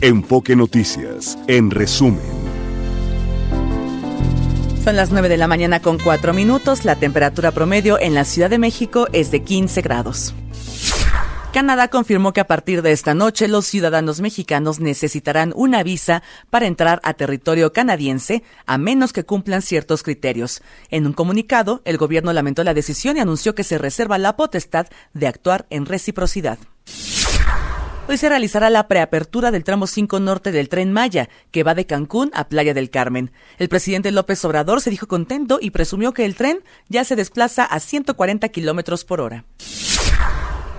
Enfoque Noticias, en resumen. Son las 9 de la mañana con 4 minutos. La temperatura promedio en la Ciudad de México es de 15 grados. Canadá confirmó que a partir de esta noche los ciudadanos mexicanos necesitarán una visa para entrar a territorio canadiense a menos que cumplan ciertos criterios. En un comunicado, el gobierno lamentó la decisión y anunció que se reserva la potestad de actuar en reciprocidad. Hoy se realizará la preapertura del tramo 5 norte del tren Maya, que va de Cancún a Playa del Carmen. El presidente López Obrador se dijo contento y presumió que el tren ya se desplaza a 140 kilómetros por hora.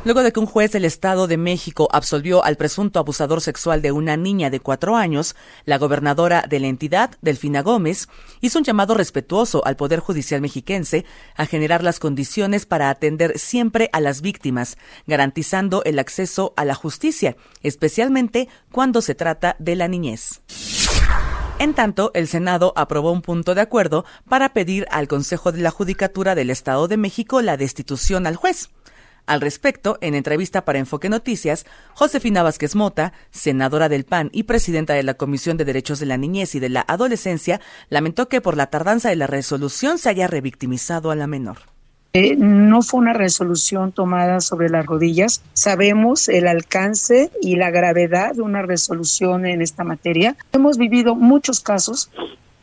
Luego de que un juez del Estado de México absolvió al presunto abusador sexual de una niña de cuatro años, la gobernadora de la entidad, Delfina Gómez, hizo un llamado respetuoso al Poder Judicial mexiquense a generar las condiciones para atender siempre a las víctimas, garantizando el acceso a la justicia, especialmente cuando se trata de la niñez. En tanto, el Senado aprobó un punto de acuerdo para pedir al Consejo de la Judicatura del Estado de México la destitución al juez. Al respecto, en entrevista para Enfoque Noticias, Josefina Vázquez Mota, senadora del PAN y presidenta de la Comisión de Derechos de la Niñez y de la Adolescencia, lamentó que por la tardanza de la resolución se haya revictimizado a la menor. Eh, no fue una resolución tomada sobre las rodillas. Sabemos el alcance y la gravedad de una resolución en esta materia. Hemos vivido muchos casos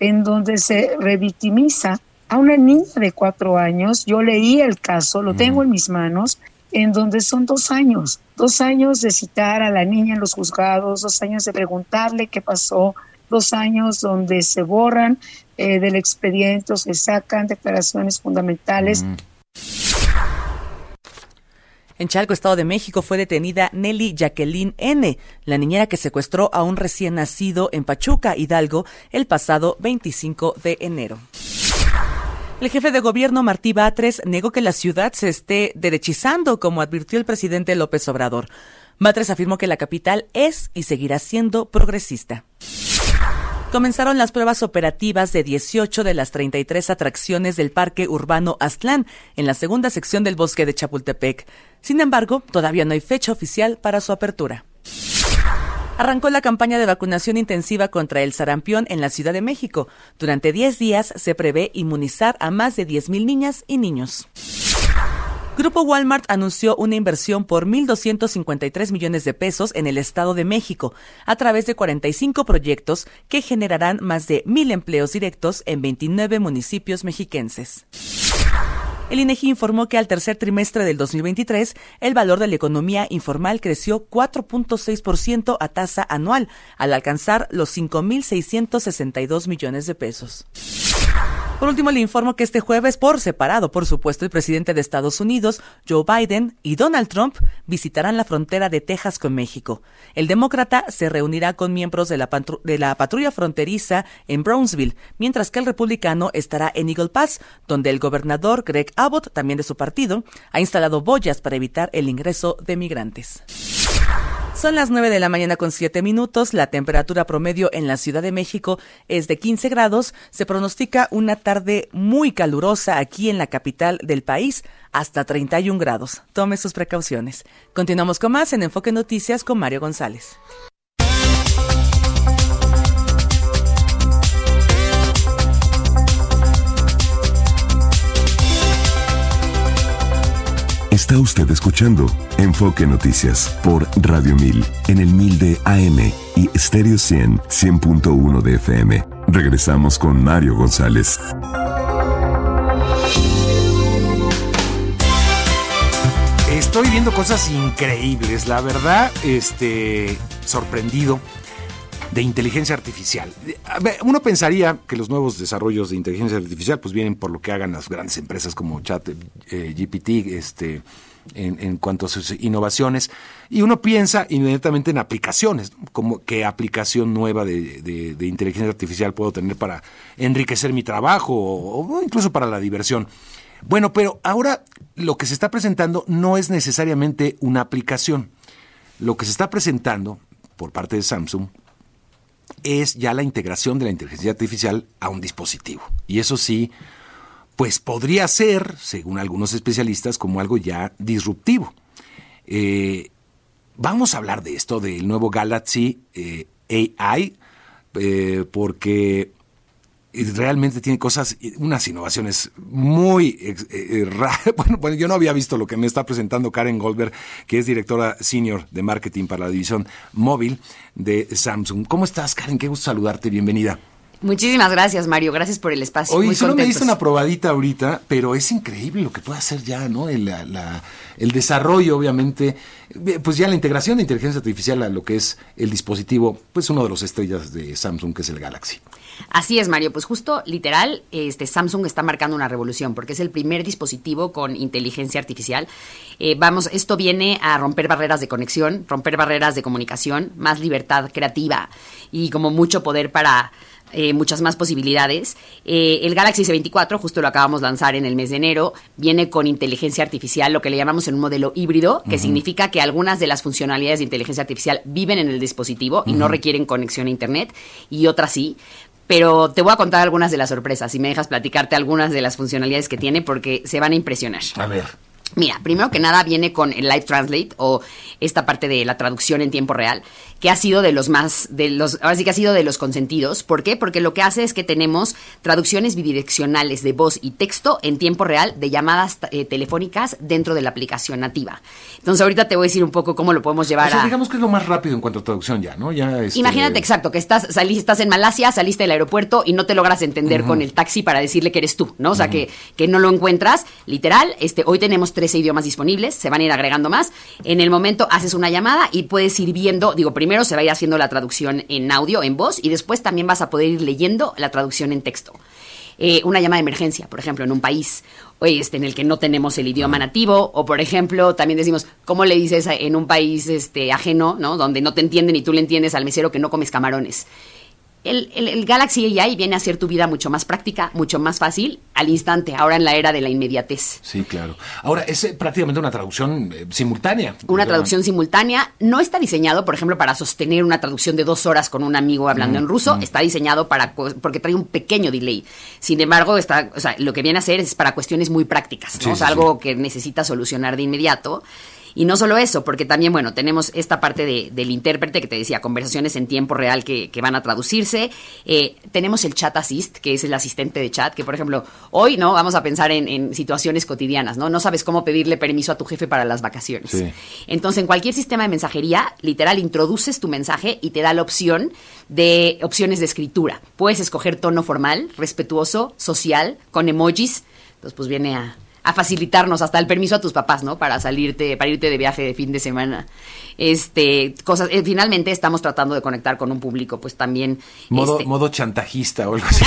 en donde se revictimiza a una niña de cuatro años. Yo leí el caso, lo tengo en mis manos, en donde son dos años, dos años de citar a la niña en los juzgados, dos años de preguntarle qué pasó, dos años donde se borran eh, del expediente o se sacan declaraciones fundamentales. En Chalco, Estado de México, fue detenida Nelly Jacqueline N., la niñera que secuestró a un recién nacido en Pachuca, Hidalgo, el pasado 25 de enero. El jefe de gobierno Martí Batres negó que la ciudad se esté derechizando, como advirtió el presidente López Obrador. Batres afirmó que la capital es y seguirá siendo progresista. Comenzaron las pruebas operativas de 18 de las 33 atracciones del Parque Urbano Aztlán en la segunda sección del bosque de Chapultepec. Sin embargo, todavía no hay fecha oficial para su apertura. Arrancó la campaña de vacunación intensiva contra el sarampión en la Ciudad de México. Durante 10 días se prevé inmunizar a más de 10.000 niñas y niños. Grupo Walmart anunció una inversión por 1.253 millones de pesos en el Estado de México a través de 45 proyectos que generarán más de 1.000 empleos directos en 29 municipios mexiquenses. El INEGI informó que al tercer trimestre del 2023 el valor de la economía informal creció 4.6% a tasa anual, al alcanzar los 5.662 millones de pesos. Por último, le informo que este jueves, por separado, por supuesto, el presidente de Estados Unidos, Joe Biden, y Donald Trump visitarán la frontera de Texas con México. El demócrata se reunirá con miembros de la, de la patrulla fronteriza en Brownsville, mientras que el republicano estará en Eagle Pass, donde el gobernador Greg Abbott, también de su partido, ha instalado boyas para evitar el ingreso de migrantes. Son las 9 de la mañana con 7 minutos. La temperatura promedio en la Ciudad de México es de 15 grados. Se pronostica una tarde muy calurosa aquí en la capital del país, hasta 31 grados. Tome sus precauciones. Continuamos con más en Enfoque Noticias con Mario González. Está usted escuchando Enfoque Noticias por Radio 1000 en el 1000 de AM y Stereo 100 100.1 de FM. Regresamos con Mario González. Estoy viendo cosas increíbles, la verdad, este sorprendido de inteligencia artificial. Uno pensaría que los nuevos desarrollos de inteligencia artificial pues vienen por lo que hagan las grandes empresas como Chat eh, GPT, este, en, cuanto a sus innovaciones, y uno piensa inmediatamente en aplicaciones, como qué aplicación nueva de, inteligencia artificial puedo tener para enriquecer mi trabajo o incluso para la diversión. Bueno, pero ahora lo que se está presentando no es necesariamente una aplicación. Lo que se está presentando por parte de Samsung es ya la integración de la inteligencia artificial a un dispositivo. Y eso sí, pues podría ser, según algunos especialistas, como algo ya disruptivo. Eh, vamos a hablar de esto, del nuevo Galaxy eh, AI, eh, porque realmente tiene cosas, unas innovaciones muy eh, raras. Bueno, bueno, yo no había visto lo que me está presentando Karen Goldberg, que es directora senior de marketing para la división móvil de Samsung. ¿Cómo estás, Karen? Qué gusto saludarte, bienvenida. Muchísimas gracias, Mario. Gracias por el espacio. Oye, solo me diste una probadita ahorita, pero es increíble lo que puede hacer ya, ¿no? El, el, desarrollo, obviamente, pues ya la integración de inteligencia artificial a lo que es el dispositivo, pues uno de los estrellas de Samsung, que es el Galaxy. Así es, Mario. Pues justo, literal, este Samsung está marcando una revolución porque es el primer dispositivo con inteligencia artificial. Eh, vamos, esto viene a romper barreras de conexión, romper barreras de comunicación, más libertad creativa y como mucho poder para eh, muchas más posibilidades. Eh, el Galaxy S24, justo lo acabamos de lanzar en el mes de enero, viene con inteligencia artificial, lo que le llamamos en un modelo híbrido, que significa que algunas de las funcionalidades de inteligencia artificial viven en el dispositivo y no requieren conexión a Internet, y otras sí. Pero te voy a contar algunas de las sorpresas, si me dejas platicarte algunas de las funcionalidades que tiene, porque se van a impresionar. A ver. Mira, primero que nada viene con el Live Translate o esta parte de la traducción en tiempo real, que ha sido de los más, de los, ahora sí que ha sido de los consentidos. ¿Por qué? Porque lo que hace es que tenemos traducciones bidireccionales de voz y texto en tiempo real de llamadas eh, telefónicas dentro de la aplicación nativa. Entonces ahorita te voy a decir un poco cómo lo podemos llevar o sea, digamos que es lo más rápido en cuanto a traducción ya, ¿no? Ya este... Imagínate, exacto, que estás, salí, estás en Malasia, saliste del aeropuerto y no te logras entender con el taxi para decirle que eres tú, ¿no? O sea, que, que no lo encuentras. Literal, este, hoy tenemos 13 idiomas disponibles, se van a ir agregando más. En el momento haces una llamada y puedes ir viendo, digo, primero se va a ir haciendo la traducción en audio, en voz, y después también vas a poder ir leyendo la traducción en texto. Eh, una llamada de emergencia, por ejemplo, en un país este, en el que no tenemos el idioma nativo, o por ejemplo, también decimos, ¿cómo le dices en un país este, ajeno, ¿no? donde no te entienden y tú le entiendes al mesero que no comes camarones? El, el, Galaxy AI viene a hacer tu vida mucho más práctica, mucho más fácil al instante, ahora en la era de la inmediatez. Sí, claro. Ahora, es eh, prácticamente una traducción eh, simultánea. Una traducción simultánea. No está diseñado, por ejemplo, para sostener una traducción de dos horas con un amigo hablando en ruso. Está diseñado para porque trae un pequeño delay. Sin embargo, está, o sea, lo que viene a hacer es para cuestiones muy prácticas, ¿no? algo que necesita solucionar de inmediato. Y no solo eso, porque también, bueno, tenemos esta parte de, del intérprete que te decía, conversaciones en tiempo real que, van a traducirse. Eh, tenemos el chat assist, que es el asistente de chat, que por ejemplo, hoy, ¿no? Vamos a pensar en, situaciones cotidianas, ¿no? No sabes cómo pedirle permiso a tu jefe para las vacaciones. Entonces, en cualquier sistema de mensajería, literal, introduces tu mensaje y te da la opción de opciones de escritura. Puedes escoger tono formal, respetuoso, social, con emojis. Entonces, pues viene a, a facilitarnos hasta el permiso a tus papás, ¿no? Para salirte, para irte de viaje de fin de semana. Este, cosas, eh, finalmente estamos tratando de conectar con un público, pues también. Modo, este modo chantajista o algo así.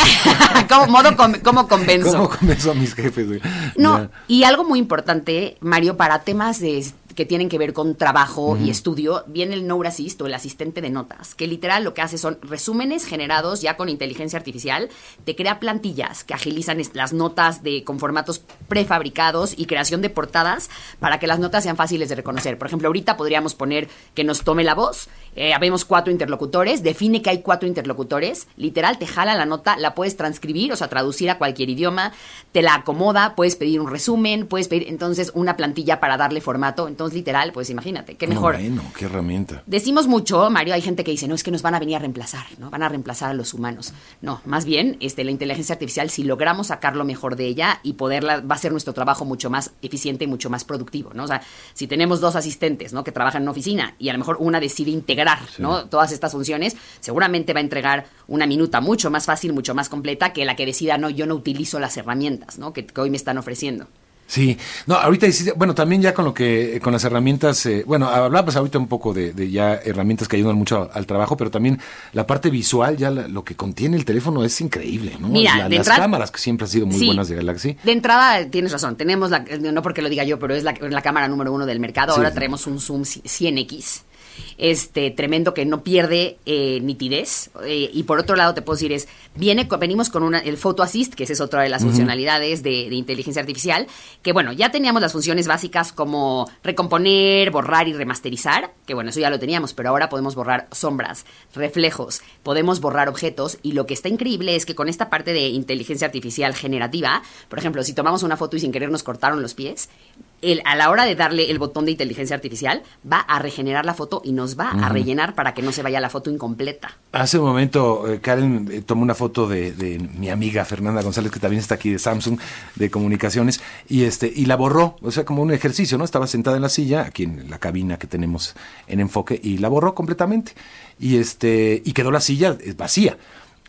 ¿Cómo, modo ¿Cómo convenzo? ¿Cómo convenzo a mis jefes, güey? No, y algo muy importante, Mario, para temas de que tienen que ver con trabajo y estudio, viene el No Assist o el asistente de notas, que literal lo que hace son resúmenes generados ya con inteligencia artificial, te crea plantillas que agilizan las notas de, con formatos prefabricados y creación de portadas para que las notas sean fáciles de reconocer. Por ejemplo, ahorita podríamos poner que nos tome la voz, eh, habemos cuatro interlocutores, define que hay cuatro interlocutores, literal te jala la nota, la puedes transcribir, o sea, traducir a cualquier idioma, te la acomoda, puedes pedir un resumen, puedes pedir entonces una plantilla para darle formato, entonces literal, pues imagínate, qué mejor. bueno, qué herramienta. Decimos mucho, Mario, hay gente que dice, no, es que nos van a venir a reemplazar, ¿no? Van a reemplazar a los humanos. No, más bien, este, la inteligencia artificial, si logramos sacar lo mejor de ella y poderla, va a ser nuestro trabajo mucho más eficiente y mucho más productivo, ¿no? O sea, si tenemos dos asistentes, ¿no? Que trabajan en una oficina y a lo mejor una decide integrar, ¿no? Todas estas funciones, seguramente va a entregar una minuta mucho más fácil, mucho más completa que la que decida, no, yo no utilizo las herramientas, ¿no? que hoy me están ofreciendo. Sí, no, ahorita, bueno, también ya con lo que, con las herramientas, eh, bueno, hablabas ahorita un poco de, ya herramientas que ayudan mucho al trabajo, pero también la parte visual, ya lo que contiene el teléfono es increíble, ¿no? Mira, las cámaras que siempre han sido muy buenas de Galaxy. De entrada, tienes razón, tenemos la, no porque lo diga yo, pero es la, cámara número uno del mercado, ahora traemos un zoom 100X este tremendo que no pierde eh, nitidez. Eh, y por otro lado, te puedo decir, es, viene, venimos con una, el Photo Assist, que esa es otra de las funcionalidades de, de, inteligencia artificial, que bueno, ya teníamos las funciones básicas como recomponer, borrar y remasterizar, que bueno, eso ya lo teníamos, pero ahora podemos borrar sombras, reflejos, podemos borrar objetos, y lo que está increíble es que con esta parte de inteligencia artificial generativa, por ejemplo, si tomamos una foto y sin querer nos cortaron los pies, el, a la hora de darle el botón de inteligencia artificial, va a regenerar la foto y nos va a rellenar para que no se vaya la foto incompleta. Hace un momento, eh, Karen eh, tomó una foto de, de mi amiga Fernanda González, que también está aquí de Samsung, de comunicaciones, y este y la borró, o sea, como un ejercicio, ¿no? Estaba sentada en la silla, aquí en la cabina que tenemos en enfoque, y la borró completamente. Y este y quedó la silla eh, vacía.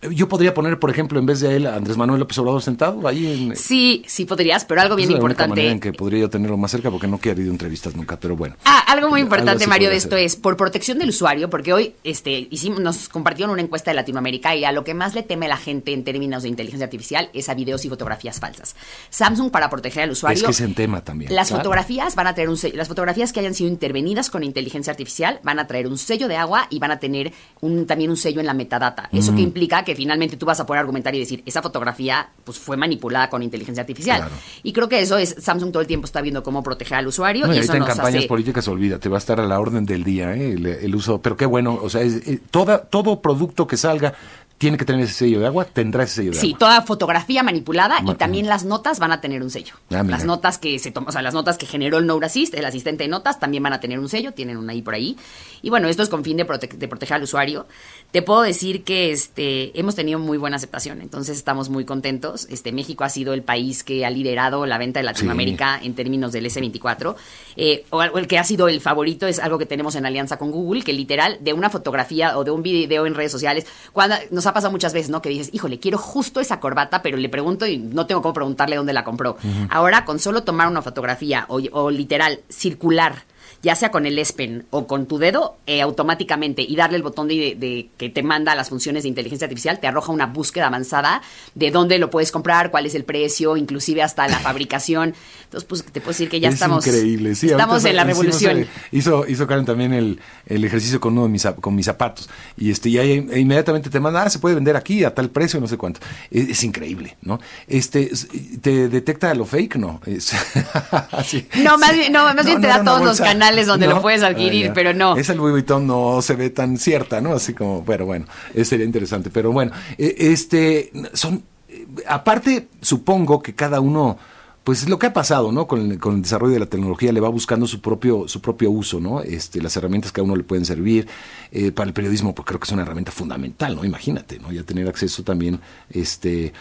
Yo podría poner, por ejemplo, en vez de él, a Andrés Manuel López Obrador sentado ahí en... Sí, sí podrías, pero algo bien es la única importante. manera en que podría yo tenerlo más cerca, porque no quiero ir entrevistas nunca, pero bueno. Ah, algo muy Algo importante, así Mario, de esto ser. es por protección del usuario, porque hoy este, hicimos, nos compartieron una encuesta de Latinoamérica y a lo que más le teme la gente en términos de inteligencia artificial es a videos y fotografías falsas. Samsung, para proteger al usuario. Es que es en tema también. Las claro. fotografías van a tener un sello, las fotografías que hayan sido intervenidas con inteligencia artificial van a traer un sello de agua y van a tener un, también un sello en la metadata. Eso Mm. que implica que finalmente tú vas a poder argumentar y decir, esa fotografía pues fue manipulada con inteligencia artificial. Claro. Y creo que eso es, Samsung todo el tiempo está viendo cómo proteger al usuario No, y y eso ahorita en campañas hace... políticas, olvídate, va a estar a la orden del día ¿eh? el, el uso. Pero qué bueno, o sea, es- eh, toda, todo producto que salga tiene que tener ese sello de agua, tendrá ese sello de Sí, agua. toda fotografía manipulada Ma- y también las notas van a tener un sello. Ah, las notas que se o sea, las notas que generó el Node Assist, el asistente de notas, también van a tener un sello, tienen una ahí por ahí. Y bueno, esto es con fin de, prote- de proteger al usuario. Te puedo decir que este hemos tenido muy buena aceptación, entonces estamos muy contentos. Este México ha sido el país que ha liderado la venta de Latinoamérica en términos del S24. Eh, o, o el que ha sido el favorito es algo que tenemos en alianza con Google, que literal de una fotografía o de un video en redes sociales, cuando nos ha pasado muchas veces, ¿no? Que dices, híjole, quiero justo esa corbata, pero le pregunto y no tengo cómo preguntarle dónde la compró. Ahora, con solo tomar una fotografía o, o literal circular, ya sea con el S Pen o con tu dedo, eh, automáticamente y darle el botón de, de- que te manda las funciones de inteligencia artificial, te arroja una búsqueda avanzada de dónde lo puedes comprar, cuál es el precio, inclusive hasta la fabricación. Entonces, pues te puedo decir que ya es estamos, increíble, sí. estamos en la revolución. hizo, hizo Karen también el, el ejercicio con uno de mis, con mis zapatos. Y este, y ahí e inmediatamente te manda, ah, se puede vender aquí a tal precio, no sé cuánto. Es, es increíble, ¿no? Este, es- ¿te detecta lo fake? No. Es-. No, más bien- no, más bien te da todos los canales donde lo puedes adquirir, ya. pero no. Esa Louis Vuitton no se ve tan cierta, ¿no? Así como, pero bueno, eh, sería interesante. Pero bueno, eh, este, son, eh, aparte, supongo que cada uno, pues lo que ha pasado, ¿no? Con el, con el desarrollo de la tecnología le va buscando su propio, su propio uso, ¿no? Este, las herramientas que a uno le pueden servir. Eh, para el periodismo, pues creo que es una herramienta fundamental, ¿no? Imagínate, ¿no? Ya tener acceso también, este,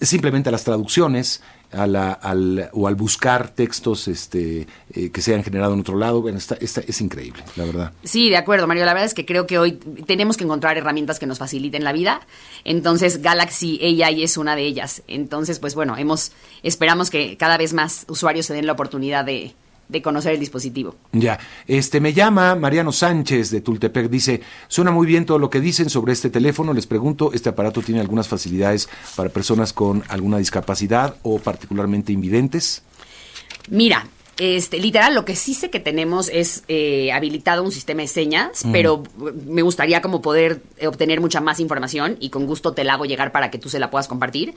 simplemente a las traducciones, a la, al, o al buscar textos este, eh, que se han generado en otro lado. Bueno, está, está- es increíble, la verdad. Sí, de acuerdo, Mario. La verdad es que creo que hoy tenemos que encontrar herramientas que nos faciliten la vida. Entonces, Galaxy AI es una de ellas. Entonces, pues bueno, hemos esperamos que cada vez más usuarios se den la oportunidad de, de conocer el dispositivo. Ya, este me llama Mariano Sánchez de Tultepec, dice, suena muy bien todo lo que dicen sobre este teléfono, les pregunto, ¿este aparato tiene algunas facilidades para personas con alguna discapacidad o particularmente invidentes? Mira, este, literal, lo que sí sé que tenemos es eh, habilitado un sistema de señas, pero me gustaría como poder eh, obtener mucha más información y con gusto te la hago llegar para que tú se la puedas compartir.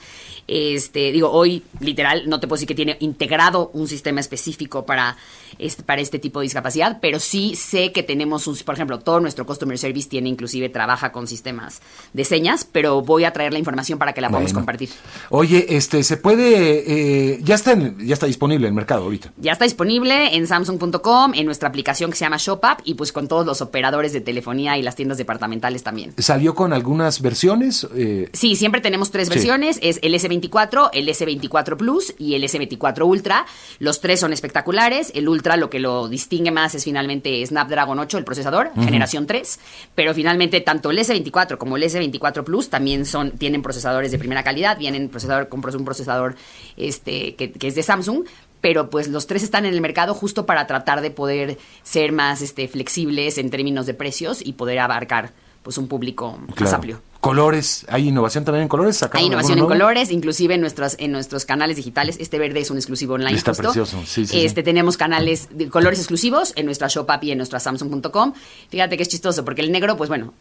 Este, digo, hoy, literal, no te puedo decir que tiene integrado un sistema específico para este, para este tipo de discapacidad, pero sí sé que tenemos un, por ejemplo, todo nuestro customer service tiene inclusive trabaja con sistemas de señas, pero voy a traer la información para que la podamos Bueno. compartir. Oye, este, se puede, eh, ya está, en- ya está disponible en el mercado ahorita. Ya está disponible en samsung.com, en nuestra aplicación que se llama ShopUp y pues con todos los operadores de telefonía y las tiendas departamentales también. ¿Salió con algunas versiones? Eh, Sí, siempre tenemos tres Sí. versiones, es el S24, el S24 Plus y el S24 Ultra. Los tres son espectaculares, el Ultra lo que lo distingue más es finalmente Snapdragon 8, el procesador, generación 3, pero finalmente tanto el S24 como el S24 Plus también son tienen procesadores de primera calidad, vienen procesador con un procesador este que, que es de Samsung, pero pues los tres están en el mercado justo para tratar de poder ser más este flexibles en términos de precios y poder abarcar pues un público más amplio. Colores, ¿hay innovación también en colores? ¿Sacaron Hay innovación en colores, inclusive en nuestros, en nuestros canales digitales. Este verde es un exclusivo online. Está justo. precioso, sí, sí, sí. Este, Tenemos canales de colores exclusivos en nuestra shop app y en nuestra samsung.com. Fíjate que es chistoso, porque el negro, pues bueno,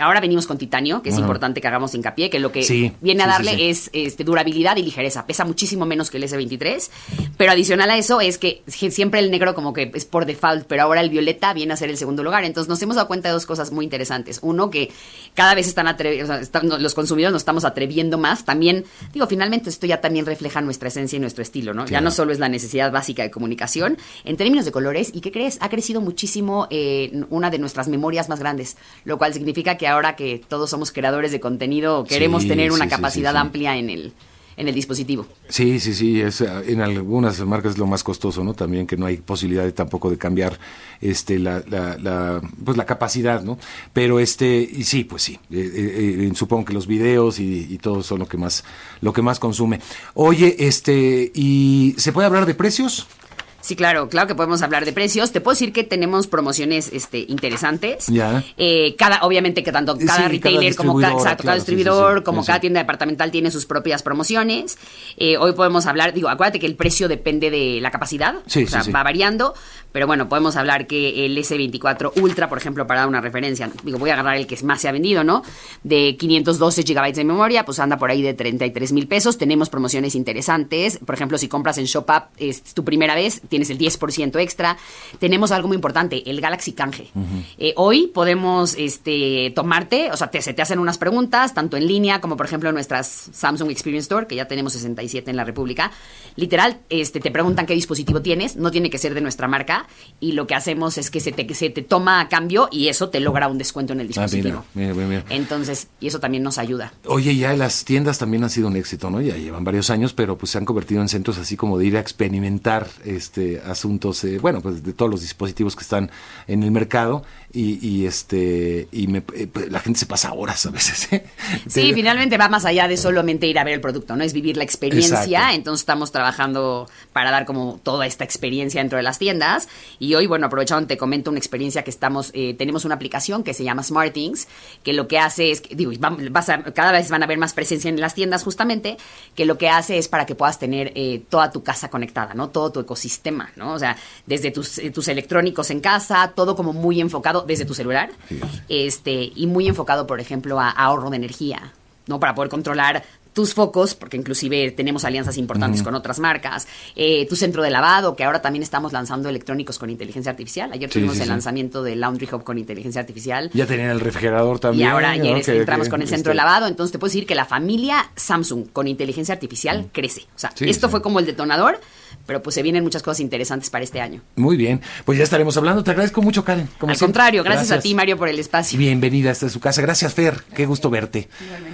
ahora venimos con titanio, que es importante que hagamos hincapié, que lo que Sí, viene a darle es este, durabilidad y ligereza. Pesa muchísimo menos que el S23, pero adicional a eso es que siempre el negro como que es por default, pero ahora el violeta viene a ser el segundo lugar. Entonces nos hemos dado cuenta de dos cosas muy interesantes. Uno, que cada vez están atrevidos, los consumidores nos estamos atreviendo más, también, digo, finalmente esto ya también refleja nuestra esencia y nuestro estilo, ¿no? Ya no solo es la necesidad básica de comunicación, en términos de colores, ¿y qué crees? Ha crecido muchísimo eh, una de nuestras memorias más grandes, lo cual significa que ahora que todos somos creadores de contenido, queremos tener una capacidad amplia en el en el dispositivo. Sí, sí, sí, es, en algunas marcas es lo más costoso, ¿no? También que no hay posibilidad tampoco de cambiar este la, la, pues la capacidad, ¿no? Pero este y sí, pues sí, eh, eh, eh, supongo que los videos y, y, todo son lo que más lo que más consume. Oye, este y se puede hablar de precios? Sí, claro, claro que podemos hablar de precios. Te puedo decir que tenemos promociones este, interesantes. Ya. Eh, cada, obviamente que tanto cada retailer como cada, exacto, cada distribuidor, como cada tienda departamental tiene sus propias promociones. Eh, hoy podemos hablar, digo, acuérdate que el precio depende de la capacidad, o sea, va variando. Pero bueno, podemos hablar que el S24 Ultra, por ejemplo, para dar una referencia, digo, voy a agarrar el que más se ha vendido, ¿no? De 512 GB de memoria, pues anda por ahí de 33 mil pesos. Tenemos promociones interesantes. Por ejemplo, si compras en ShopUp, es tu primera vez, tienes el 10% extra. Tenemos algo muy importante, el Galaxy Canje. Eh, hoy podemos este, tomarte, o sea, te, se te hacen unas preguntas, tanto en línea como, por ejemplo, en nuestras Samsung Experience Store, que ya tenemos 67 en la República. Literal, este, te preguntan qué dispositivo tienes, no tiene que ser de nuestra marca y lo que hacemos es que se te, se te toma a cambio y eso te logra un descuento en el ah, dispositivo. Entonces, y eso también nos ayuda. Oye, ya las tiendas también han sido un éxito, ¿no? Ya llevan varios años, pero pues se han convertido en centros así como de ir a experimentar este asuntos, eh, bueno, pues de todos los dispositivos que están en el mercado y, este y me, eh, pues, la gente se pasa horas a veces. ¿eh? Sí, finalmente va más allá de solamente ir a ver el producto, ¿no? Es vivir la experiencia, entonces estamos trabajando para dar como toda esta experiencia dentro de las tiendas y hoy, bueno, aprovechando te comento una experiencia que estamos, eh, tenemos una aplicación que se llama SmartThings, que lo que hace es, digo, vas cada vez van a ver más presencia en las tiendas justamente, que lo que hace es para que puedas tener toda tu casa conectada, ¿no? Todo tu ecosistema, ¿no? O sea, desde tus, tus electrónicos en casa, todo como muy enfocado desde tu celular, este, y muy enfocado, por ejemplo, a, ahorro de energía, ¿no? Para poder controlar tus focos, porque inclusive tenemos alianzas importantes con otras marcas, eh, tu centro de lavado, que ahora también estamos lanzando electrónicos con inteligencia artificial. Ayer tuvimos el lanzamiento del Laundry Hub con inteligencia artificial. Ya tenían el refrigerador también. Y ahora ya entramos con el centro de este lavado. Entonces te puedo decir que la familia Samsung con inteligencia artificial crece. O sea, esto fue como el detonador pero pues se vienen muchas cosas interesantes para este año. Muy bien, pues ya estaremos hablando. Te agradezco mucho, Karen. Al contrario, gracias, a ti, Mario, por el espacio. Bienvenida hasta su casa. Gracias, Fer. Qué gusto verte.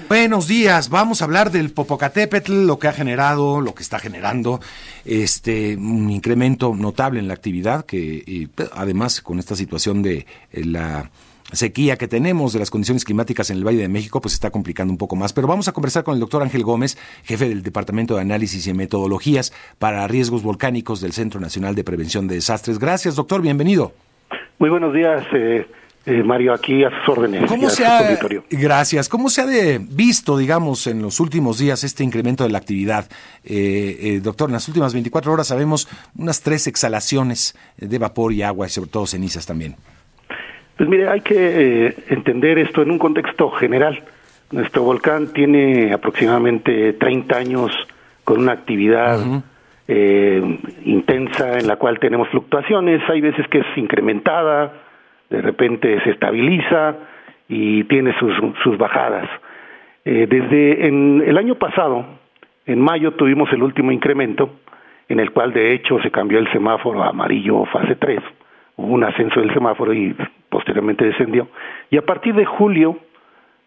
Buenos días. Vamos a hablar del Popocatépetl, lo que ha generado, lo que está generando, este, un incremento notable en la actividad, que además con esta situación de eh, la sequía que tenemos, de las condiciones climáticas en el Valle de México, pues está complicando un poco más. Pero vamos a conversar con el doctor Ángel Gómez, jefe del Departamento de Análisis y Metodologías para Riesgos Volcánicos del Centro Nacional de Prevención de Desastres. Gracias, doctor, bienvenido. Muy buenos días. Eh, eh, Mario, aquí a sus órdenes. ¿Cómo se ha, gracias. ¿Cómo se ha de, visto, digamos, en los últimos días este incremento de la actividad? Eh, doctor, en las últimas 24 horas sabemos unas tres exhalaciones de vapor y agua y sobre todo cenizas también. Pues mire, hay que eh, entender esto en un contexto general. Nuestro volcán tiene aproximadamente 30 años con una actividad eh, intensa en la cual tenemos fluctuaciones. Hay veces que es incrementada, de repente se estabiliza y tiene sus, sus bajadas. Eh, desde en el año pasado, en mayo, tuvimos el último incremento, en el cual de hecho se cambió el semáforo a amarillo fase 3 hubo un ascenso del semáforo y posteriormente descendió. Y a partir de julio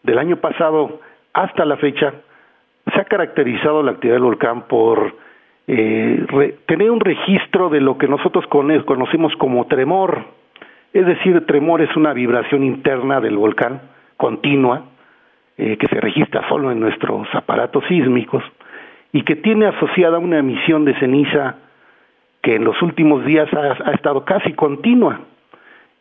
del año pasado hasta la fecha, se ha caracterizado la actividad del volcán por eh, tener un registro de lo que nosotros conocemos como tremor. Es decir, tremor es una vibración interna del volcán continua eh, que se registra solo en nuestros aparatos sísmicos y que tiene asociada una emisión de ceniza que en los últimos días ha, estado casi continua.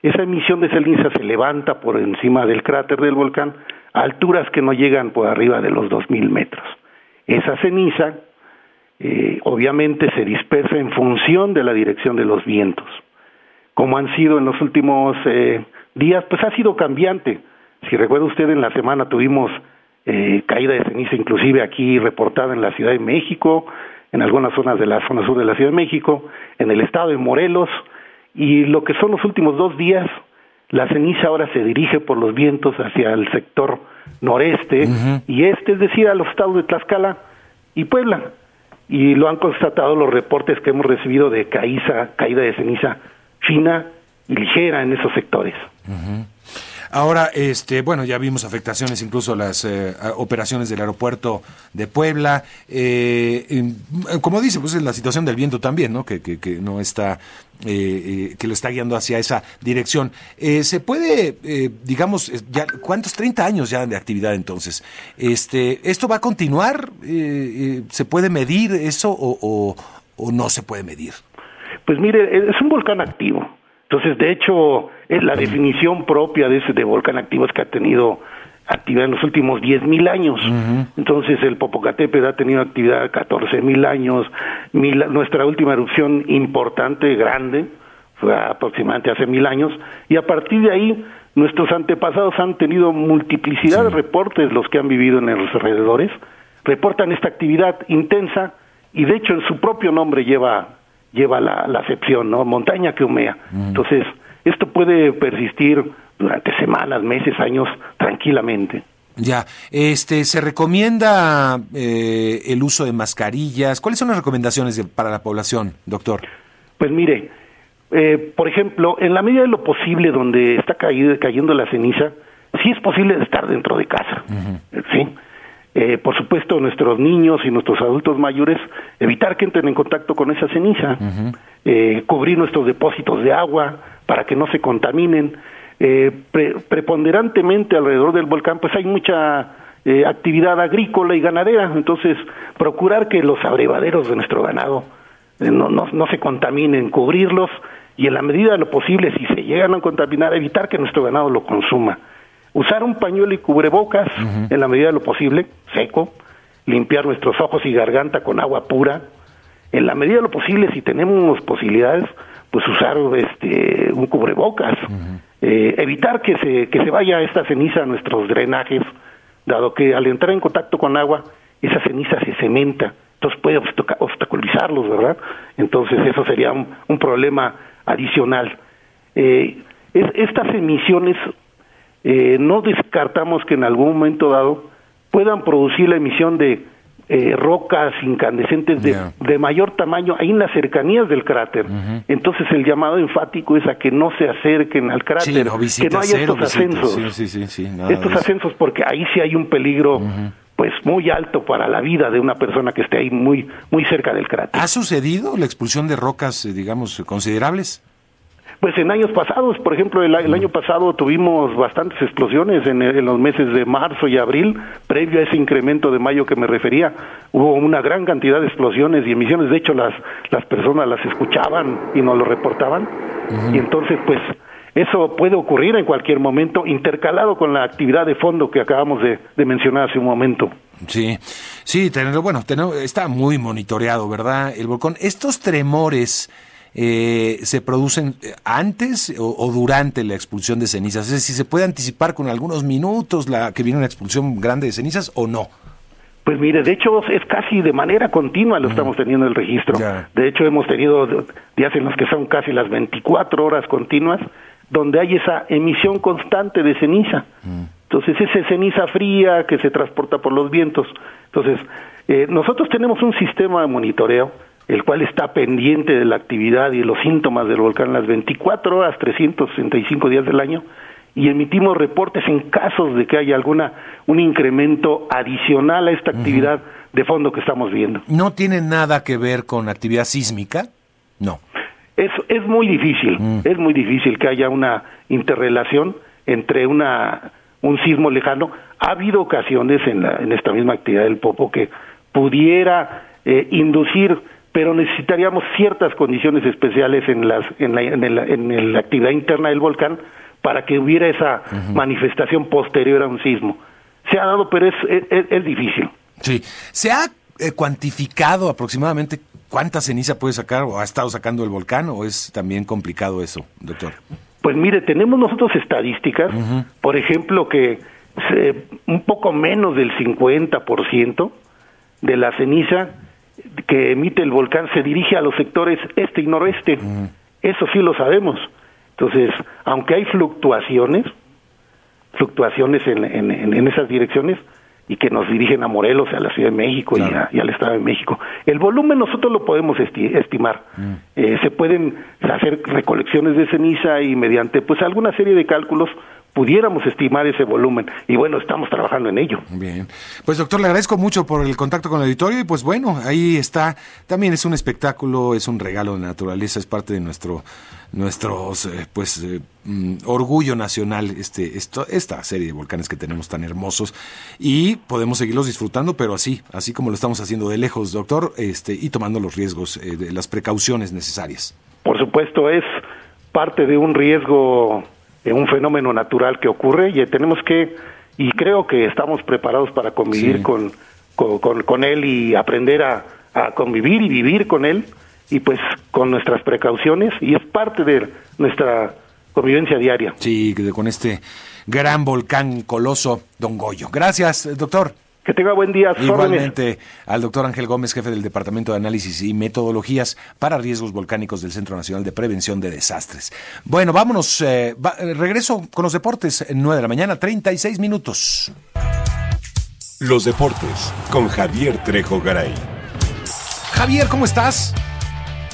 Esa emisión de ceniza se levanta por encima del cráter del volcán a alturas que no llegan por arriba de los 2.000 metros. Esa ceniza eh, obviamente se dispersa en función de la dirección de los vientos. Como han sido en los últimos eh, días, pues ha sido cambiante. Si recuerda usted, en la semana tuvimos eh, caída de ceniza inclusive aquí reportada en la Ciudad de México, en algunas zonas de la zona sur de la Ciudad de México, en el estado de Morelos, y lo que son los últimos dos días, La ceniza ahora se dirige por los vientos hacia el sector noreste y este, es decir, a los estados de Tlaxcala y Puebla. Y lo han constatado los reportes que hemos recibido de caída, caída de ceniza fina y ligera en esos sectores. Ahora, este, bueno, ya vimos afectaciones incluso las eh, operaciones del aeropuerto de Puebla. Eh, como dice, pues es la situación del viento también, ¿no? Que, que, no está, eh, que lo está guiando hacia esa dirección. ¿Se puede, digamos, ya, cuántos, 30 años ya de actividad entonces? Este, ¿Esto va a continuar? ¿Se puede medir eso o, o no se puede medir? Pues mire, es un volcán activo. Entonces, de hecho, es la definición propia de ese de volcán activo es que ha tenido actividad en los últimos 10.000 años. Entonces, el Popocatépetl ha tenido actividad 14.000 años. nuestra última erupción importante, grande, fue aproximadamente hace mil años. Y a partir de ahí, nuestros antepasados han tenido multiplicidad de reportes, los que han vivido en los alrededores, reportan esta actividad intensa y de hecho en su propio nombre lleva lleva la, la acepción, ¿no? Montaña que humea. Entonces, esto puede persistir durante semanas, meses, años, tranquilamente. Ya, este, se recomienda eh, el uso de mascarillas. ¿Cuáles son las recomendaciones para la población, doctor? Pues mire, eh, por ejemplo, en la medida de lo posible donde está cayendo la ceniza, sí es posible estar dentro de casa, ¿sí? Eh, por supuesto, nuestros niños y nuestros adultos mayores, evitar que entren en contacto con esa ceniza, eh, cubrir nuestros depósitos de agua para que no se contaminen. Eh, preponderantemente alrededor del volcán, pues hay mucha actividad agrícola y ganadera, entonces procurar que los abrevaderos de nuestro ganado no, no, no se contaminen, cubrirlos y en la medida de lo posible, si se llegan a contaminar, evitar que nuestro ganado lo consuma usar un pañuelo y cubrebocas en la medida de lo posible, seco, limpiar nuestros ojos y garganta con agua pura, en la medida de lo posible, si tenemos posibilidades, pues usar este un cubrebocas, eh, evitar que se, que se vaya esta ceniza a nuestros drenajes, dado que al entrar en contacto con agua, esa ceniza se cementa, entonces puede obstaculizarlos, ¿verdad? Entonces eso sería un, problema adicional. Eh, estas emisiones eh, no descartamos que en algún momento dado puedan producir la emisión de eh, rocas incandescentes de, mayor tamaño ahí en las cercanías del cráter. Entonces el llamado enfático es a que no se acerquen al cráter, que no haya estos ascensos. estos ascensos porque ahí sí hay un peligro pues muy alto para la vida de una persona que esté ahí muy muy cerca del cráter. ¿Ha sucedido la expulsión de rocas, eh, digamos, considerables? Pues en años pasados, por ejemplo, el, año pasado tuvimos bastantes explosiones en, los meses de marzo y abril, previo a ese incremento de mayo que me refería. Hubo una gran cantidad de explosiones y emisiones, de hecho las, las personas las escuchaban y nos lo reportaban. Y entonces, pues, eso puede ocurrir en cualquier momento, intercalado con la actividad de fondo que acabamos de, mencionar hace un momento. Sí, sí, bueno, está muy monitoreado, ¿verdad? El volcán. Estos tremores eh, se producen antes o, durante la expulsión de cenizas? Es decir, ¿se puede anticipar con algunos minutos la que viene una expulsión grande de cenizas o no? Pues mire, de hecho es casi de manera continua lo estamos teniendo el registro. De hecho hemos tenido días en los que son casi las 24 horas continuas donde hay esa emisión constante de ceniza. Entonces esa ceniza fría que se transporta por los vientos. Entonces eh, nosotros tenemos un sistema de monitoreo el cual está pendiente de la actividad y los síntomas del volcán las 24 horas, 365 días del año, y emitimos reportes en casos de que haya alguna un incremento adicional a esta actividad de fondo que estamos viendo. ¿No tiene nada que ver con actividad sísmica? No. Es, es muy difícil, mm. es muy difícil que haya una interrelación entre una un sismo lejano. Ha habido ocasiones en, la, en esta misma actividad del Popo que pudiera eh, inducir pero necesitaríamos ciertas condiciones especiales en, las, en, la, en, la actividad interna del volcán para que hubiera esa manifestación posterior a un sismo. Se ha dado, pero es, es, difícil. Sí. ¿Se ha eh, cuantificado aproximadamente cuánta ceniza puede sacar o ha estado sacando el volcán o es también complicado eso, doctor? Pues mire, tenemos nosotros estadísticas, por ejemplo, que un poco menos del 50% de la ceniza que emite el volcán se dirige a los sectores este y noroeste. Eso sí lo sabemos. Entonces, aunque hay fluctuaciones, fluctuaciones en, en, esas direcciones y que nos dirigen a Morelos, a la Ciudad de México y, al Estado de México. El volumen nosotros lo podemos estimar. Mm. Eh, se pueden hacer recolecciones de ceniza y mediante pues alguna serie de cálculos pudiéramos estimar ese volumen. Y bueno, estamos trabajando en ello. Bien. Pues doctor, le agradezco mucho por el contacto con el auditorio y pues bueno, ahí está. También es un espectáculo, es un regalo de naturaleza, es parte de nuestro nuestros eh, pues eh, mm, orgullo nacional este esto, esta serie de volcanes que tenemos tan hermosos y podemos seguirlos disfrutando pero así así como lo estamos haciendo de lejos doctor este y tomando los riesgos eh, de las precauciones necesarias por supuesto es parte de un riesgo un fenómeno natural que ocurre y tenemos que, y creo que estamos preparados para convivir con, con, con, él y aprender a, a convivir y vivir con él y pues con nuestras precauciones y es parte de nuestra convivencia diaria. Sí, con este gran volcán coloso, Don Goyo. Gracias, doctor. Que tenga buen día. Igualmente al doctor Ángel Gómez, jefe del Departamento de Análisis y Metodologías para Riesgos Volcánicos del Centro Nacional de Prevención de Desastres. Bueno, vámonos. Eh, regreso con los deportes en 9 de la mañana, 36 minutos. Los deportes con Javier Trejo Garay. Javier, ¿cómo estás?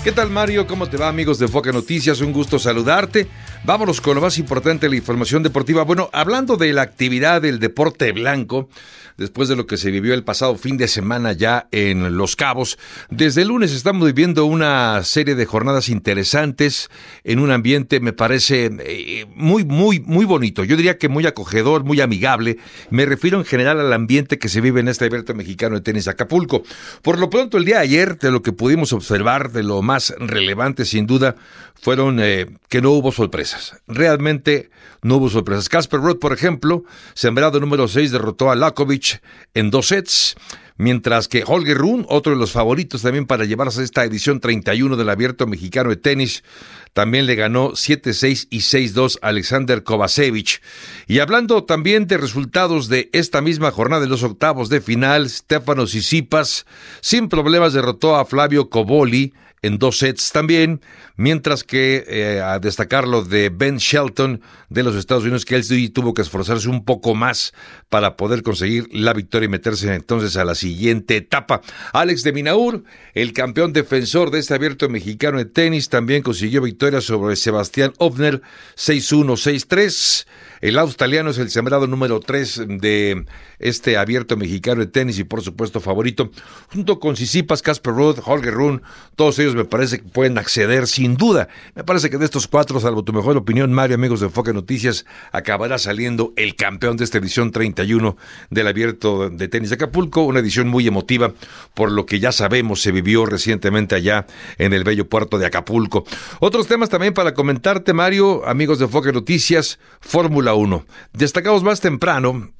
¿Qué tal Mario? ¿Cómo te va amigos de Foca Noticias? Un gusto saludarte. Vámonos con lo más importante de la información deportiva. Bueno, hablando de la actividad del deporte blanco, después de lo que se vivió el pasado fin de semana ya en Los Cabos. Desde el lunes estamos viviendo una serie de jornadas interesantes en un ambiente, me parece, eh, muy, muy, muy bonito. Yo diría que muy acogedor, muy amigable. Me refiero en general al ambiente que se vive en este abierto mexicano de tenis Acapulco. Por lo pronto, el día de ayer, de lo que pudimos observar, de lo más relevante sin duda, fueron eh, que no hubo sorpresas. Realmente no hubo sorpresas. Casper Ruud, por ejemplo, sembrado número 6, derrotó a Lakovic en dos sets. Mientras que Holger Rune, otro de los favoritos también para llevarse esta edición 31 del Abierto Mexicano de Tenis, también le ganó 7-6 y 6-2 a Alexander Kovacevic. Y hablando también de resultados de esta misma jornada de los octavos de final, Stefano Sisipas sin problemas derrotó a Flavio Coboli en dos sets también, mientras que eh, a destacar lo de Ben Shelton de los Estados Unidos, que él tuvo que esforzarse un poco más para poder conseguir la victoria y meterse entonces a la siguiente etapa. Alex de Minaur, el campeón defensor de este abierto mexicano de tenis, también consiguió victoria sobre Sebastián Obner 6-1, 6-3. El australiano es el sembrado número 3 de este abierto mexicano de tenis y por supuesto favorito, junto con Sisipas, Casper Ruud, Holger Rune, todos ellos me parece que pueden acceder sin duda. Me parece que de estos cuatro, salvo tu mejor opinión, Mario, amigos de Enfoque Noticias, acabará saliendo el campeón de esta edición 31 del abierto de tenis de Acapulco, una edición muy emotiva por lo que ya sabemos se vivió recientemente allá en el bello puerto de Acapulco. Otros temas también para comentarte, Mario, amigos de Enfoque Noticias, Fórmula 1. Destacamos más temprano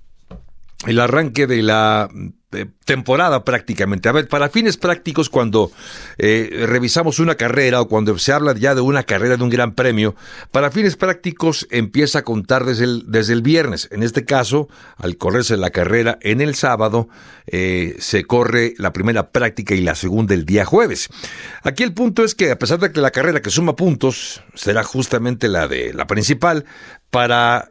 el arranque de la temporada prácticamente. A ver, para fines prácticos, cuando eh, revisamos una carrera o cuando se habla ya de una carrera de un gran premio, para fines prácticos empieza a contar desde el, desde el viernes. En este caso, al correrse la carrera en el sábado, eh, se corre la primera práctica y la segunda el día jueves. Aquí el punto es que a pesar de que la carrera que suma puntos será justamente la de la principal, para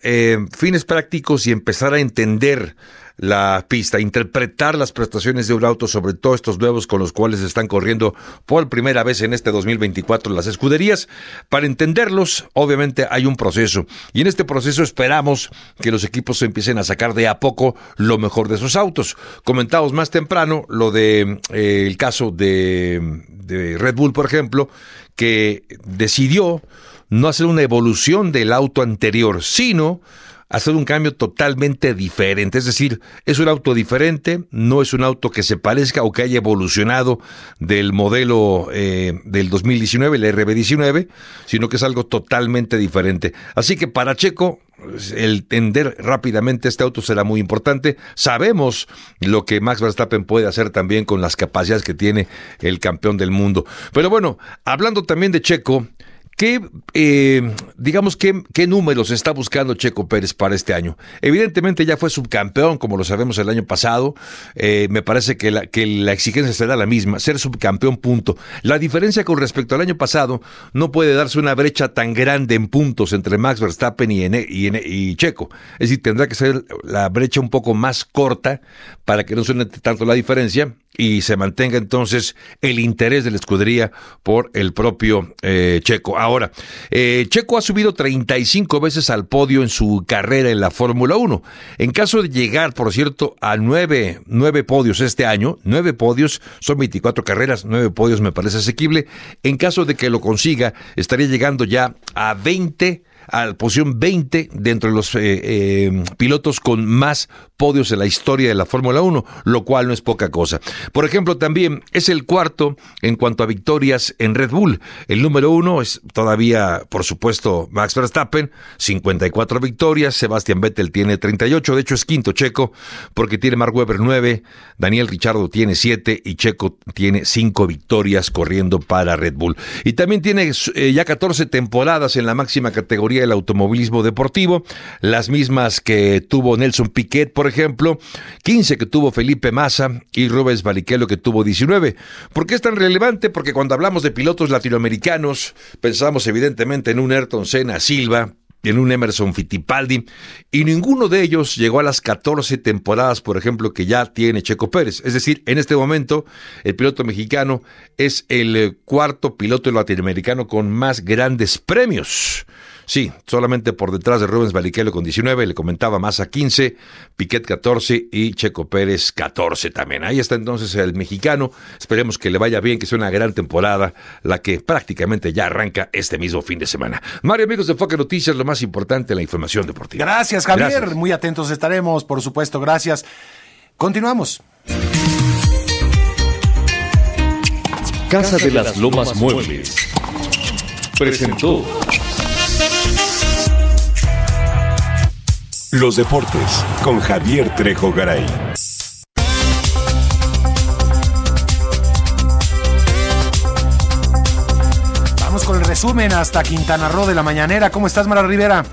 fines prácticos y empezar a entender la pista, interpretar las prestaciones de un auto, sobre todo estos nuevos con los cuales están corriendo por primera vez en este 2024 las escuderías. Para entenderlos, obviamente hay un proceso y en este proceso esperamos que los equipos empiecen a sacar de a poco lo mejor de sus autos. Comentamos más temprano lo de eh, el caso de, de Red Bull, por ejemplo, que decidió no hacer una evolución del auto anterior, sino hacer un cambio totalmente diferente. Es decir, es un auto diferente, no es un auto que se parezca o que haya evolucionado del modelo eh, del 2019, el RB19, sino que es algo totalmente diferente. Así que para Checo, el tender rápidamente este auto será muy importante. Sabemos lo que Max Verstappen puede hacer también con las capacidades que tiene el campeón del mundo. Pero bueno, hablando también de Checo, ¿Qué, eh, digamos, qué, qué números está buscando Checo Pérez para este año? Evidentemente ya fue subcampeón, como lo sabemos el año pasado. Eh, me parece que la, que la exigencia será la misma, ser subcampeón, punto. La diferencia con respecto al año pasado no puede darse una brecha tan grande en puntos entre Max Verstappen y, y, Checo. Es decir, tendrá que ser la brecha un poco más corta para que no suene tanto la diferencia y se mantenga entonces el interés de la escudería por el propio eh, Checo. Ahora, eh, Checo ha subido 35 veces al podio en su carrera en la Fórmula 1. En caso de llegar, por cierto, a nueve, nueve podios este año, nueve podios, son 24 carreras, nueve podios me parece asequible. En caso de que lo consiga, estaría llegando ya a 20 a la posición 20 dentro de los eh, eh, pilotos con más podios en la historia de la Fórmula 1, lo cual no es poca cosa. Por ejemplo, también es el cuarto en cuanto a victorias en Red Bull. El número uno es todavía, por supuesto, Max Verstappen, 54 victorias, Sebastián Vettel tiene 38, de hecho es quinto Checo, porque tiene Mark Webber 9, Daniel Richardo tiene 7 y Checo tiene 5 victorias corriendo para Red Bull. Y también tiene eh, ya 14 temporadas en la máxima categoría del automovilismo deportivo, las mismas que tuvo Nelson Piquet, por ejemplo, 15 que tuvo Felipe Massa y Rubens Barrichello que tuvo 19. ¿Por qué es tan relevante? Porque cuando hablamos de pilotos latinoamericanos, pensamos evidentemente en un Ayrton Senna Silva, en un Emerson Fittipaldi, y ninguno de ellos llegó a las 14 temporadas, por ejemplo, que ya tiene Checo Pérez. Es decir, en este momento, el piloto mexicano es el cuarto piloto latinoamericano con más grandes premios. Sí, solamente por detrás de Rubens Barrichello con 19, le comentaba Massa 15, Piquet 14 y Checo Pérez 14 también. Ahí está entonces el mexicano. Esperemos que le vaya bien, que sea una gran temporada, la que prácticamente ya arranca este mismo fin de semana. Mario, amigos de Foque Noticias, lo más importante, la información deportiva. Gracias, Javier. Muy atentos estaremos, por supuesto. Gracias. Continuamos. Casa de las Lomas Muebles presentó Los deportes con Javier Trejo Garay. Vamos con el resumen hasta Quintana Roo de la mañanera. ¿Cómo estás, Mara Rivera?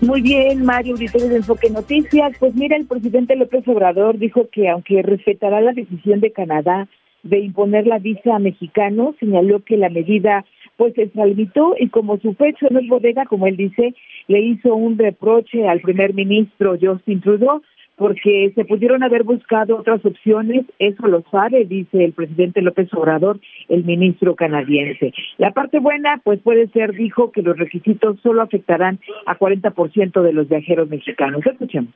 Muy bien, Mario, auditores de Enfoque Noticias. Pues mira, el presidente López Obrador dijo que aunque respetará la decisión de Canadá de imponer la visa a mexicanos, señaló que la medida pues se extralimitó y como su pecho no es bodega, como él dice, le hizo un reproche al primer ministro Justin Trudeau porque se pudieron haber buscado otras opciones, eso lo sabe, dice el presidente López Obrador, el ministro canadiense. La parte buena, pues puede ser, dijo, que los requisitos solo afectarán a 40% de los viajeros mexicanos. Escuchemos.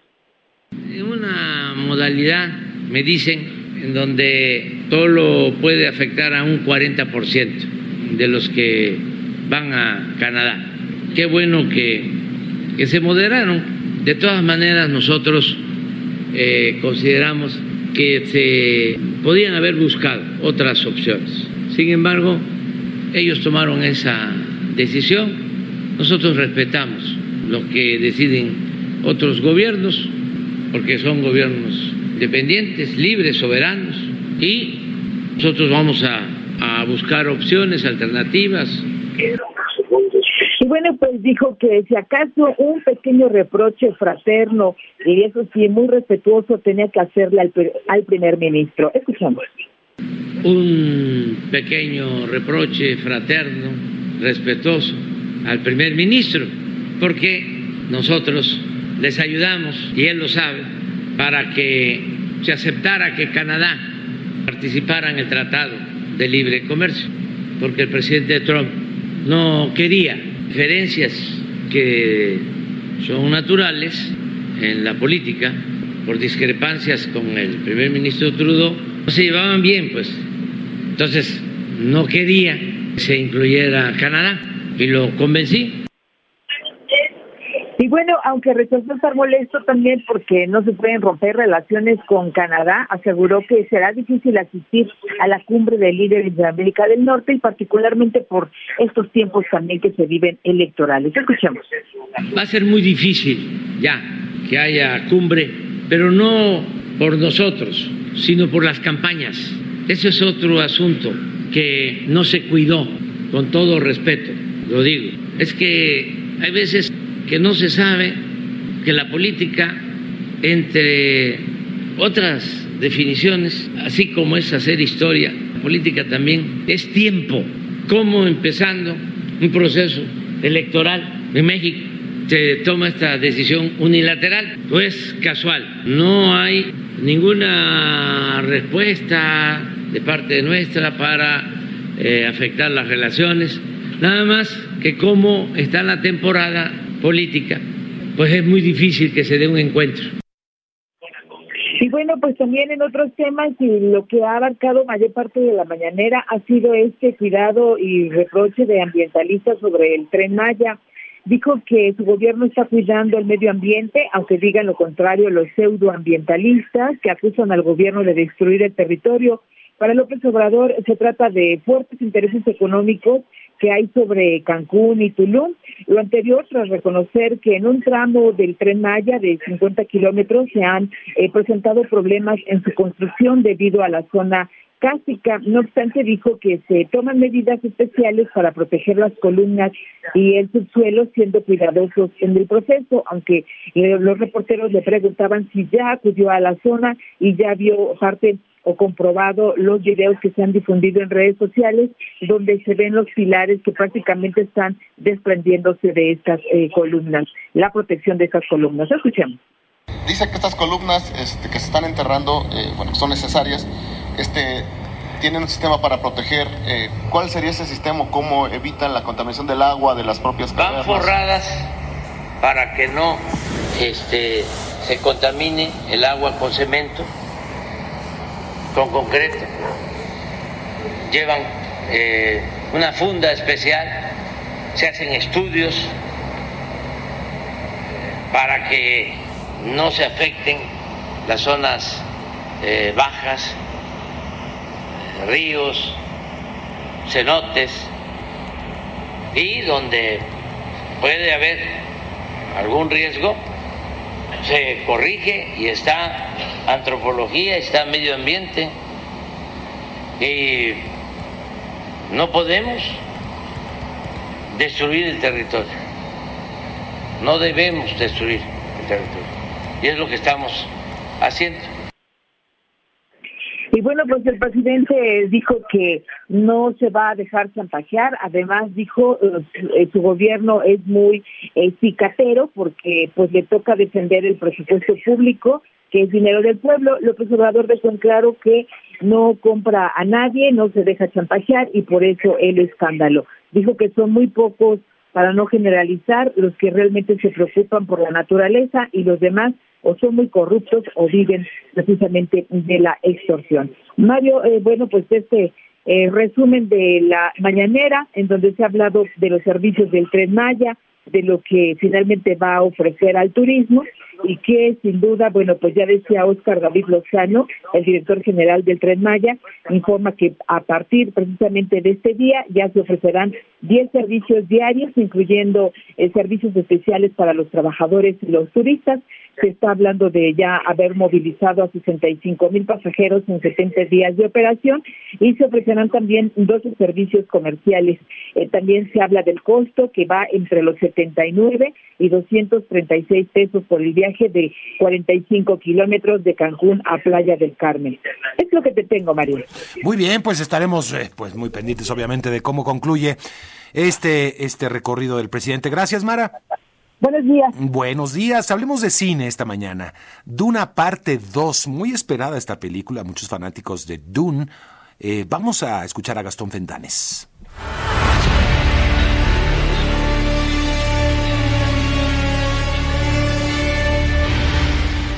Una modalidad, me dicen, en donde solo puede afectar a un 40% de los que van a Canadá. Qué bueno que, que se moderaron. De todas maneras, nosotros eh, consideramos que se podían haber buscado otras opciones. Sin embargo, ellos tomaron esa decisión. Nosotros respetamos lo que deciden otros gobiernos, porque son gobiernos independientes, libres, soberanos, y nosotros vamos a buscar opciones alternativas. Y bueno, pues dijo que si acaso un pequeño reproche fraterno, y eso sí, muy respetuoso, tenía que hacerle al, al primer ministro. Escuchamos. Un pequeño reproche fraterno, respetuoso al primer ministro, porque nosotros les ayudamos, y él lo sabe, para que se aceptara que Canadá participara en el tratado de libre comercio, porque el presidente Trump no quería diferencias que son naturales en la política por discrepancias con el primer ministro Trudeau, no se llevaban bien, pues. Entonces, no quería que se incluyera Canadá y lo convencí. Y bueno, aunque rechazó estar molesto también porque no se pueden romper relaciones con Canadá, aseguró que será difícil asistir a la cumbre de líderes de América del Norte y particularmente por estos tiempos también que se viven electorales. Escuchemos. Va a ser muy difícil ya que haya cumbre, pero no por nosotros, sino por las campañas. Ese es otro asunto que no se cuidó, con todo respeto. lo digo. Es que hay veces que no se sabe que la política, entre otras definiciones, así como es hacer historia, política también es tiempo, como empezando un proceso electoral en México se toma esta decisión unilateral o es casual. No hay ninguna respuesta de parte nuestra para eh, afectar las relaciones, nada más que como está la temporada política, pues es muy difícil que se dé un encuentro. Y bueno, pues también en otros temas y lo que ha abarcado mayor parte de la mañanera ha sido este cuidado y reproche de ambientalistas sobre el tren Maya. Dijo que su gobierno está cuidando el medio ambiente, aunque digan lo contrario los pseudoambientalistas que acusan al gobierno de destruir el territorio. Para López Obrador se trata de fuertes intereses económicos que hay sobre Cancún y Tulum. Lo anterior tras reconocer que en un tramo del tren Maya de 50 kilómetros se han eh, presentado problemas en su construcción debido a la zona cásica. No obstante, dijo que se toman medidas especiales para proteger las columnas y el subsuelo, siendo cuidadosos en el proceso, aunque los reporteros le preguntaban si ya acudió a la zona y ya vio parte o comprobado los videos que se han difundido en redes sociales donde se ven los pilares que prácticamente están desprendiéndose de estas eh, columnas, la protección de estas columnas. Escuchemos. Dice que estas columnas este, que se están enterrando, eh, bueno, son necesarias, este, tienen un sistema para proteger. Eh, ¿Cuál sería ese sistema? ¿Cómo evitan la contaminación del agua, de las propias cavernas? Van forradas para que no este, se contamine el agua con cemento con concreto, llevan eh, una funda especial, se hacen estudios para que no se afecten las zonas eh, bajas, ríos, cenotes y donde puede haber algún riesgo se corrige y está antropología, está medio ambiente. Y no podemos destruir el territorio, no debemos destruir el territorio. Y es lo que estamos haciendo. Bueno, pues el presidente dijo que no se va a dejar chantajear, además dijo eh, su gobierno es muy eh, cicatero porque pues le toca defender el presupuesto público, que es dinero del pueblo. López Obrador dejó en claro que no compra a nadie, no se deja chantajear y por eso el escándalo. Dijo que son muy pocos para no generalizar los que realmente se preocupan por la naturaleza y los demás o son muy corruptos o viven precisamente de la extorsión. Mario, eh, bueno, pues este eh, resumen de la mañanera, en donde se ha hablado de los servicios del Tren Maya, de lo que finalmente va a ofrecer al turismo y que sin duda, bueno, pues ya decía Oscar David Lozano, el director general del Tren Maya, informa que a partir precisamente de este día ya se ofrecerán 10 servicios diarios, incluyendo eh, servicios especiales para los trabajadores y los turistas, se está hablando de ya haber movilizado a 65 mil pasajeros en 70 días de operación y se ofrecerán también 12 servicios comerciales. Eh, también se habla del costo que va entre los 79 y 236 pesos por el viaje de 45 kilómetros de Cancún a Playa del Carmen. Es lo que te tengo, María. Muy bien, pues estaremos eh, pues muy pendientes obviamente de cómo concluye este, este recorrido del presidente. Gracias, Mara. Buenos días. Buenos días. Hablemos de cine esta mañana. Duna parte 2. Muy esperada esta película. Muchos fanáticos de Dune. Eh, vamos a escuchar a Gastón Fentanes.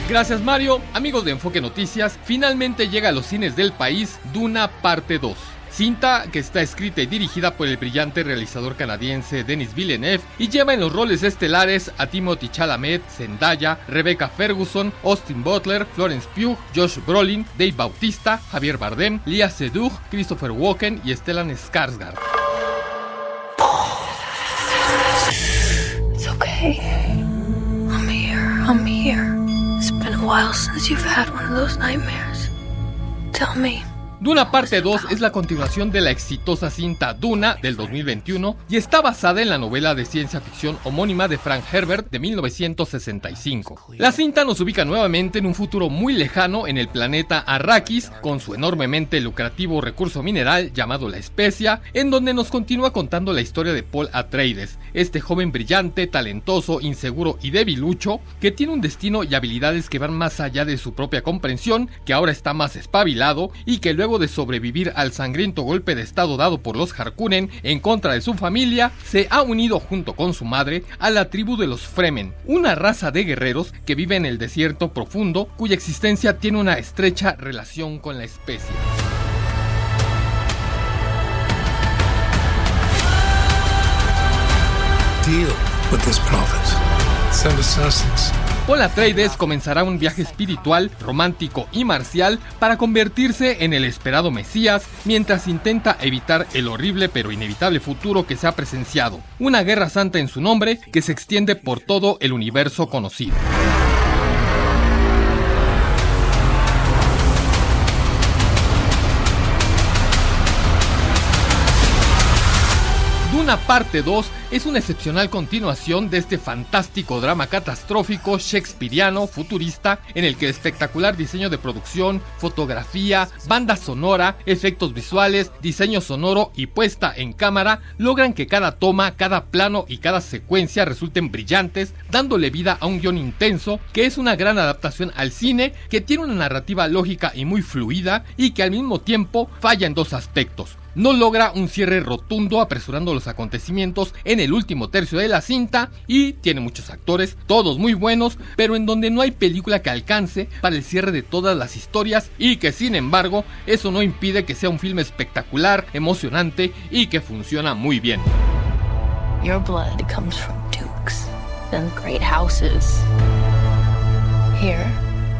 Gracias Mario, amigos de Enfoque Noticias, finalmente llega a los cines del país Duna parte 2 cinta que está escrita y dirigida por el brillante realizador canadiense Denis Villeneuve y lleva en los roles estelares a Timothy Chalamet, Zendaya, Rebecca Ferguson, Austin Butler, Florence Pugh, Josh Brolin, Dave Bautista, Javier Bardem, Lia Seydoux, Christopher Walken y Stellan Skarsgård. I'm here. I'm here. It's been a while since you've had one of those nightmares. Tell me. Duna Parte 2 es la continuación de la exitosa cinta Duna del 2021 y está basada en la novela de ciencia ficción homónima de Frank Herbert de 1965. La cinta nos ubica nuevamente en un futuro muy lejano en el planeta Arrakis, con su enormemente lucrativo recurso mineral llamado la especia, en donde nos continúa contando la historia de Paul Atreides, este joven brillante, talentoso, inseguro y debilucho, que tiene un destino y habilidades que van más allá de su propia comprensión, que ahora está más espabilado y que luego de sobrevivir al sangriento golpe de estado dado por los Harkonnen en contra de su familia, se ha unido junto con su madre a la tribu de los Fremen, una raza de guerreros que vive en el desierto profundo cuya existencia tiene una estrecha relación con la especie. Deal with this prophet. Send assassins. Paul Atreides comenzará un viaje espiritual, romántico y marcial para convertirse en el esperado Mesías mientras intenta evitar el horrible pero inevitable futuro que se ha presenciado, una guerra santa en su nombre que se extiende por todo el universo conocido. Duna Parte 2 es una excepcional continuación de este fantástico drama catastrófico shakespeariano futurista en el que espectacular diseño de producción, fotografía, banda sonora, efectos visuales, diseño sonoro y puesta en cámara logran que cada toma, cada plano y cada secuencia resulten brillantes, dándole vida a un guion intenso que es una gran adaptación al cine, que tiene una narrativa lógica y muy fluida y que al mismo tiempo falla en dos aspectos no logra un cierre rotundo apresurando los acontecimientos en el último tercio de la cinta y tiene muchos actores, todos muy buenos, pero en donde no hay película que alcance para el cierre de todas las historias y que sin embargo eso no impide que sea un filme espectacular, emocionante y que funciona muy bien. Your blood comes from dukes and great houses. Here,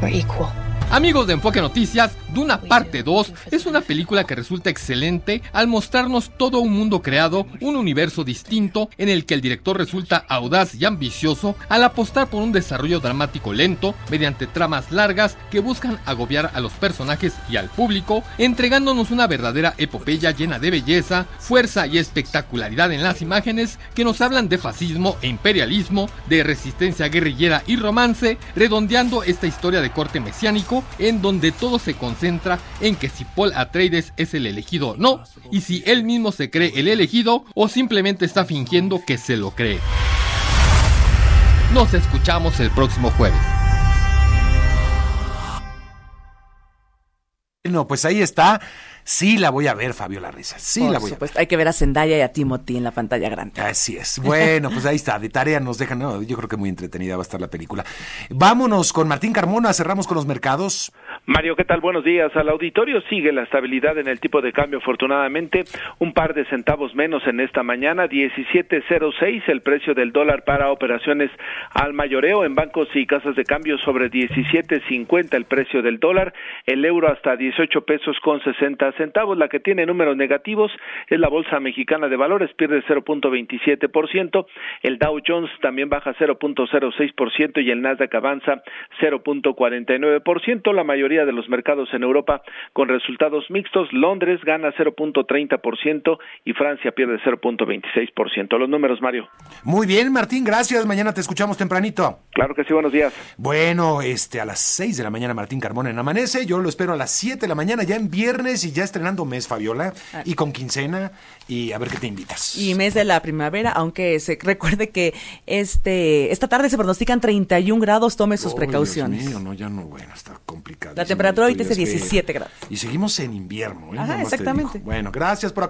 we're equal. Amigos de Enfoque Noticias, Duna Parte 2 es una película que resulta excelente al mostrarnos todo un mundo creado, un universo distinto en el que el director resulta audaz y ambicioso al apostar por un desarrollo dramático lento mediante tramas largas que buscan agobiar a los personajes y al público, entregándonos una verdadera epopeya llena de belleza, fuerza y espectacularidad en las imágenes que nos hablan de fascismo e imperialismo, de resistencia guerrillera y romance, redondeando esta historia de corte mesiánico en donde todo se concentra en que si Paul Atreides es el elegido o no, y si él mismo se cree el elegido o simplemente está fingiendo que se lo cree. Nos escuchamos el próximo jueves. Bueno, pues ahí está. Sí la voy a ver, Fabiola Risa. Sí Por la voy supuesto, hay que ver a Zendaya y a Timothy en la pantalla grande. a ver. Así es. Bueno, pues ahí está. De tarea nos dejan. No, yo creo que muy entretenida va a estar la película. Vámonos con Martín Carmona. Cerramos con los mercados. Mario, ¿qué tal? Buenos días. Al auditorio sigue la estabilidad en el tipo de cambio, afortunadamente, un par de centavos menos en esta mañana, 17.06 el precio del dólar para operaciones al mayoreo en bancos y casas de cambio sobre 17.50 el precio del dólar, el euro hasta 18 pesos con 60 centavos, la que tiene números negativos es la Bolsa Mexicana de Valores, pierde 0.27%, el Dow Jones también baja 0.06% y el Nasdaq avanza 0.49%, la mayoría de los mercados en Europa con resultados mixtos. Londres gana 0.30% y Francia pierde 0.26%. Los números, Mario. Muy bien, Martín, gracias. Mañana te escuchamos tempranito. Claro que sí, buenos días. Bueno, este a las 6 de la mañana Martín Carmona en Amanece. Yo lo espero a las 7 de la mañana, ya en viernes y ya estrenando mes, Fabiola. Y con quincena. Y a ver qué te invitas. Y mes de la primavera, aunque se recuerde que este esta tarde se pronostican 31 grados, tome sus Oh, precauciones. Dios mío, no, ya no, bueno, está complicado. La temperatura ahorita es de 17 grados. Y seguimos en invierno. ¿eh? Ajá, exactamente. Bueno, gracias por acompañarnos.